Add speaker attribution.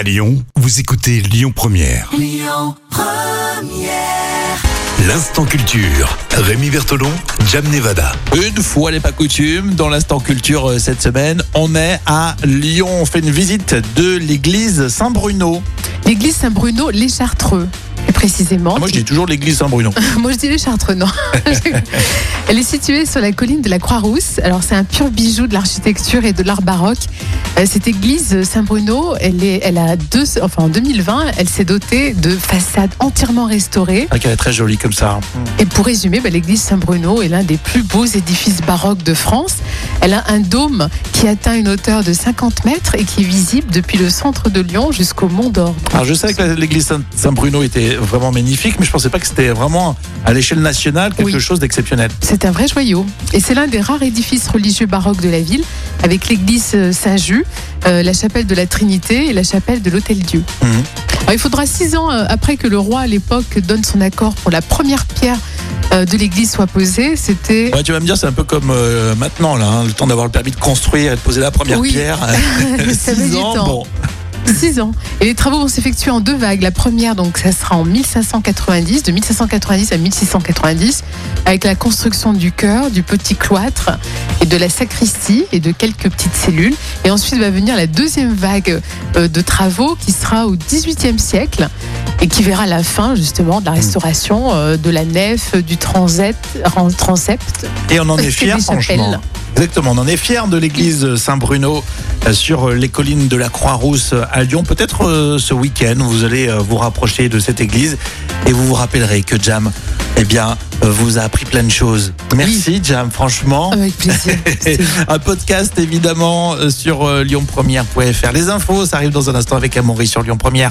Speaker 1: À Lyon, vous écoutez Lyon Première. L'instant culture. Rémi Bertolon, Jam Nevada.
Speaker 2: Une fois n'est pas coutume, dans l'instant culture euh, cette semaine, on est à Lyon. On fait une visite de l'église Saint-Bruno.
Speaker 3: L'église Saint-Bruno, les Chartreux, précisément.
Speaker 2: Ah, moi, je dis toujours l'église Saint-Bruno.
Speaker 3: Moi, je dis les Chartreux, non. Elle est située sur la colline de la Croix-Rousse. Alors, c'est un pur bijou de l'architecture et de l'art baroque. Euh, Cette église Saint-Bruno, elle, est, elle a deux, enfin, en 2020, elle s'est dotée de façades entièrement restaurées.
Speaker 2: Ah, qu'elle est très jolie comme ça.
Speaker 3: Et pour résumer, bah, l'église Saint-Bruno est l'un des plus beaux édifices baroques de France. Elle a un dôme qui atteint une hauteur de 50 mètres et qui est visible depuis le centre de Lyon jusqu'au Mont d'Or.
Speaker 2: Alors, je sais que l'église Saint- Saint-Bruno était vraiment magnifique, mais je pensais pas que c'était vraiment à l'échelle nationale quelque
Speaker 3: Oui.
Speaker 2: chose d'exceptionnel.
Speaker 3: C'est un vrai joyau. Et c'est l'un des rares édifices religieux baroques de la ville, avec l'église euh, Saint-Just, euh, la chapelle de la Trinité et la chapelle de l'Hôtel-Dieu.
Speaker 2: Mhm.
Speaker 3: Alors, il faudra six ans euh, après que le roi, à l'époque, donne son accord pour la première pierre de l'église soit posée. C'était.
Speaker 2: Ouais, tu vas me dire, c'est un peu comme euh, maintenant, là, hein, le temps d'avoir le permis de construire et de poser la première
Speaker 3: Oui.
Speaker 2: pierre.
Speaker 3: Ça
Speaker 2: Six
Speaker 3: du
Speaker 2: ans,
Speaker 3: temps.
Speaker 2: bon.
Speaker 3: Six ans. Et les travaux vont s'effectuer en deux vagues. La première, donc, ça sera en 1590, de 1590 à 1690, avec la construction du chœur, du petit cloître et de la sacristie et de quelques petites cellules. Et ensuite va venir la deuxième vague euh, de travaux qui sera au XVIIIe siècle et qui verra la fin, justement, de la restauration euh, de la nef, du transept, ran- transept.
Speaker 2: Et on en est
Speaker 3: des
Speaker 2: franchement. Exactement, on en est fiers de l'église Saint-Bruno euh, sur euh, les collines de la Croix-Rousse euh, à Lyon. Peut-être euh, ce week-end, vous allez euh, vous rapprocher de cette église et vous vous rappellerez que Jam, eh bien, euh, vous a appris plein de choses. Merci Jam, franchement.
Speaker 3: Avec plaisir.
Speaker 2: Un podcast évidemment sur lyonpremière.fr. Les infos, ça arrive dans un instant avec Amaury sur Lyon Première.